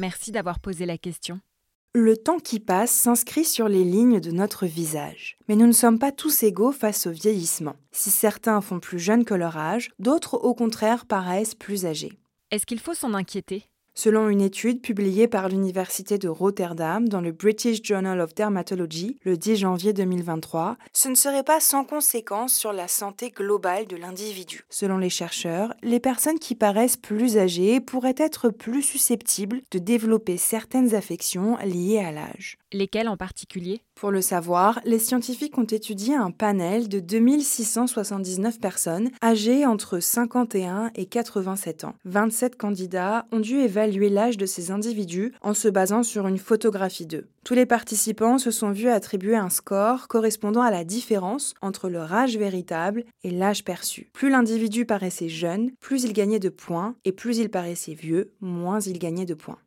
Merci d'avoir posé la question. Le temps qui passe s'inscrit sur les lignes de notre visage. Mais nous ne sommes pas tous égaux face au vieillissement. Si certains font plus jeunes que leur âge, d'autres au contraire paraissent plus âgés. Est-ce qu'il faut s'en inquiéter? Selon une étude publiée par l'Université de Rotterdam dans le British Journal of Dermatology le 10 janvier 2023, ce ne serait pas sans conséquence sur la santé globale de l'individu. Selon les chercheurs, les personnes qui paraissent plus âgées pourraient être plus susceptibles de développer certaines affections liées à l'âge. Lesquelles en particulier? Pour le savoir, les scientifiques ont étudié un panel de 2679 personnes âgées entre 51 et 87 ans. 27 candidats ont dû évaluer l'âge de ces individus en se basant sur une photographie d'eux. Tous les participants se sont vus attribuer un score correspondant à la différence entre leur âge véritable et l'âge perçu. Plus l'individu paraissait jeune, plus il gagnait de points, et plus il paraissait vieux, moins il gagnait de points.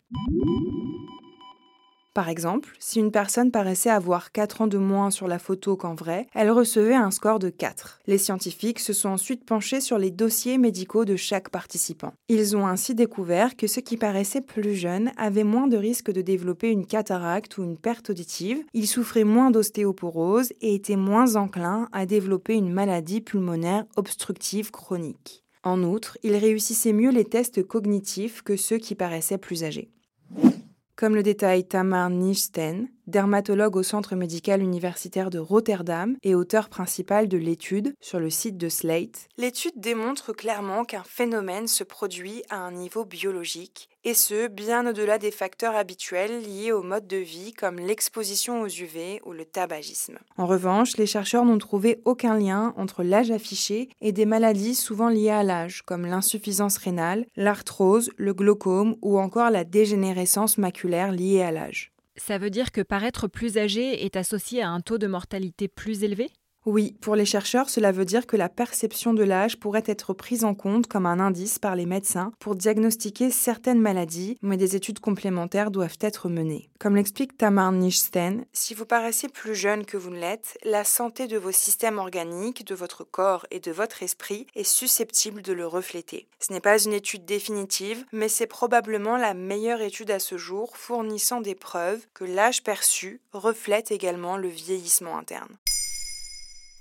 Par exemple, si une personne paraissait avoir 4 ans de moins sur la photo qu'en vrai, elle recevait un score de 4. Les scientifiques se sont ensuite penchés sur les dossiers médicaux de chaque participant. Ils ont ainsi découvert que ceux qui paraissaient plus jeunes avaient moins de risques de développer une cataracte ou une perte auditive, ils souffraient moins d'ostéoporose et étaient moins enclins à développer une maladie pulmonaire obstructive chronique. En outre, ils réussissaient mieux les tests cognitifs que ceux qui paraissaient plus âgés. Comme le détaille Tamar Nijsten, dermatologue au Centre médical universitaire de Rotterdam et auteur principal de l'étude sur le site de Slate, l'étude démontre clairement qu'un phénomène se produit à un niveau biologique, et ce, bien au-delà des facteurs habituels liés au mode de vie comme l'exposition aux UV ou le tabagisme. En revanche, les chercheurs n'ont trouvé aucun lien entre l'âge affiché et des maladies souvent liées à l'âge, comme l'insuffisance rénale, l'arthrose, le glaucome ou encore la dégénérescence maculaire liée à l'âge. Ça veut dire que paraître plus âgé est associé à un taux de mortalité plus élevé? Oui, pour les chercheurs, cela veut dire que la perception de l'âge pourrait être prise en compte comme un indice par les médecins pour diagnostiquer certaines maladies, mais des études complémentaires doivent être menées. Comme l'explique Tamar Nijsten, si vous paraissez plus jeune que vous ne l'êtes, la santé de vos systèmes organiques, de votre corps et de votre esprit est susceptible de le refléter. Ce n'est pas une étude définitive, mais c'est probablement la meilleure étude à ce jour fournissant des preuves que l'âge perçu reflète également le vieillissement interne.